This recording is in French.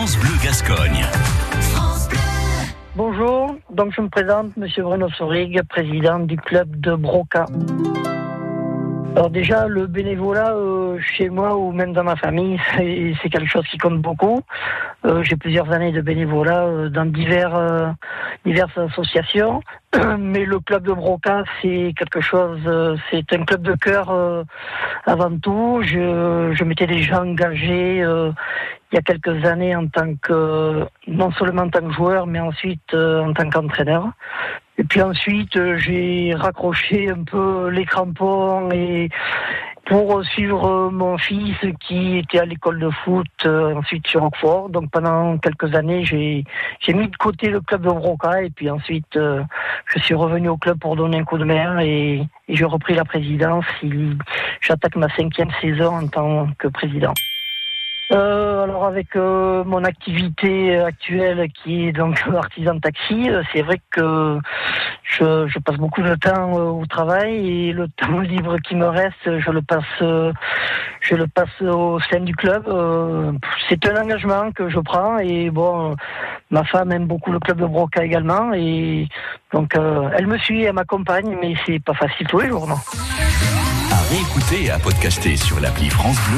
France Bleu Gascogne. Bonjour, donc je me présente, Monsieur Bruno Sorig, président du club de Broca. Alors déjà, le bénévolat euh, chez moi ou même dans ma famille, c'est quelque chose qui compte beaucoup. Euh, J'ai plusieurs années de bénévolat euh, dans divers, diverses associations, mais le club de Broca, c'est quelque chose, c'est un club de cœur avant tout. Je, je m'étais déjà engagé il y a quelques années en tant que, non seulement en tant que joueur, mais ensuite euh, en tant qu'entraîneur. Et puis ensuite, euh, j'ai raccroché un peu les crampons et pour suivre euh, mon fils qui était à l'école de foot ensuite sur Roquefort. Donc pendant quelques années, j'ai j'ai mis de côté le club de Broca et puis ensuite je suis revenu au club pour donner un coup de main et, et j'ai repris la présidence. J'attaque ma cinquième saison en tant que président. Euh, alors avec euh, mon activité actuelle qui est donc artisan de taxi, euh, c'est vrai que je, je passe beaucoup de temps au travail et le temps libre qui me reste, je le passe, je le passe au sein du club. C'est un engagement que je prends et bon, ma femme aime beaucoup le club de Broca également et donc elle me suit, elle m'accompagne, mais c'est pas facile tous les jours, non. À réécouter et à podcaster sur l'appli France Bleu